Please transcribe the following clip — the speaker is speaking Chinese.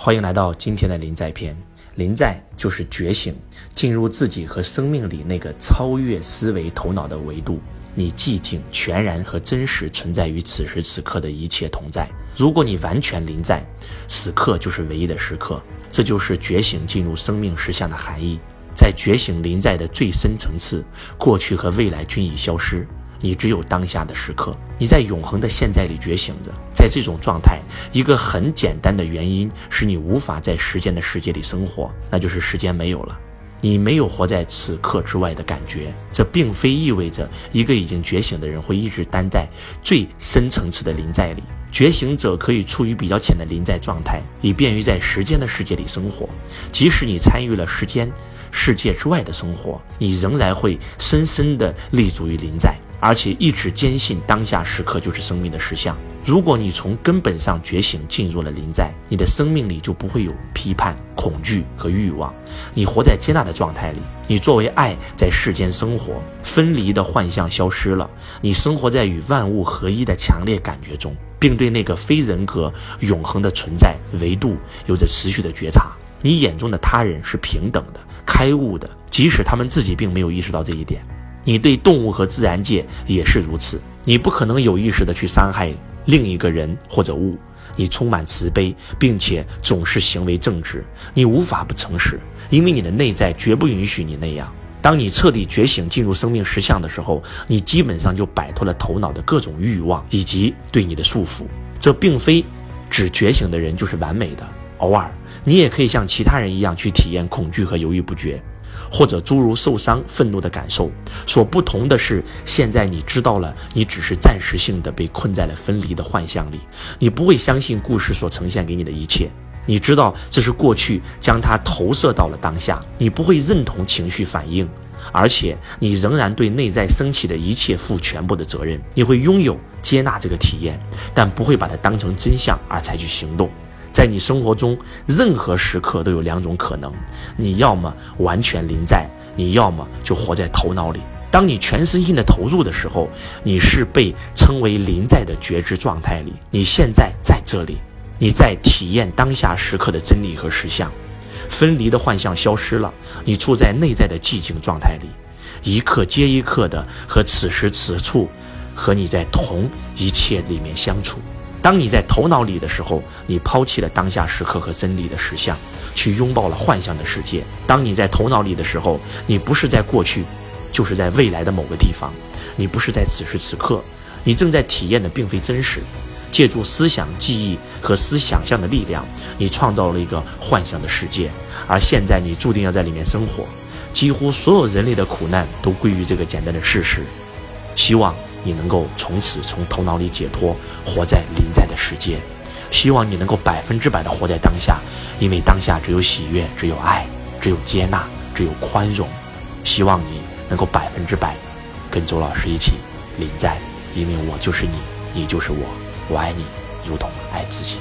欢迎来到今天的临在篇。临在就是觉醒，进入自己和生命里那个超越思维头脑的维度。你寂静、全然和真实存在于此时此刻的一切同在。如果你完全临在，此刻就是唯一的时刻。这就是觉醒进入生命实相的含义。在觉醒临在的最深层次，过去和未来均已消失。你只有当下的时刻，你在永恒的现在里觉醒着。在这种状态，一个很简单的原因是你无法在时间的世界里生活，那就是时间没有了。你没有活在此刻之外的感觉。这并非意味着一个已经觉醒的人会一直待在最深层次的临在里。觉醒者可以处于比较浅的临在状态，以便于在时间的世界里生活。即使你参与了时间世界之外的生活，你仍然会深深地立足于临在。而且一直坚信当下时刻就是生命的实相。如果你从根本上觉醒，进入了临在，你的生命里就不会有批判、恐惧和欲望。你活在接纳的状态里，你作为爱在世间生活，分离的幻象消失了。你生活在与万物合一的强烈感觉中，并对那个非人格永恒的存在维度有着持续的觉察。你眼中的他人是平等的、开悟的，即使他们自己并没有意识到这一点。你对动物和自然界也是如此，你不可能有意识的去伤害另一个人或者物。你充满慈悲，并且总是行为正直。你无法不诚实，因为你的内在绝不允许你那样。当你彻底觉醒，进入生命实相的时候，你基本上就摆脱了头脑的各种欲望以及对你的束缚。这并非指觉醒的人就是完美的，偶尔你也可以像其他人一样去体验恐惧和犹豫不决。或者诸如受伤、愤怒的感受，所不同的是，现在你知道了，你只是暂时性的被困在了分离的幻象里。你不会相信故事所呈现给你的一切，你知道这是过去将它投射到了当下。你不会认同情绪反应，而且你仍然对内在升起的一切负全部的责任。你会拥有接纳这个体验，但不会把它当成真相而采取行动。在你生活中，任何时刻都有两种可能：你要么完全临在，你要么就活在头脑里。当你全身心的投入的时候，你是被称为临在的觉知状态里。你现在在这里，你在体验当下时刻的真理和实相，分离的幻象消失了，你处在内在的寂静状态里，一刻接一刻的和此时此处，和你在同一切里面相处。当你在头脑里的时候，你抛弃了当下时刻和真理的实相，去拥抱了幻象的世界。当你在头脑里的时候，你不是在过去，就是在未来的某个地方。你不是在此时此刻，你正在体验的并非真实。借助思想、记忆和思想象的力量，你创造了一个幻想的世界，而现在你注定要在里面生活。几乎所有人类的苦难都归于这个简单的事实。希望。你能够从此从头脑里解脱，活在临在的世界。希望你能够百分之百的活在当下，因为当下只有喜悦，只有爱，只有接纳，只有宽容。希望你能够百分之百跟周老师一起临在，因为我就是你，你就是我，我爱你，如同爱自己。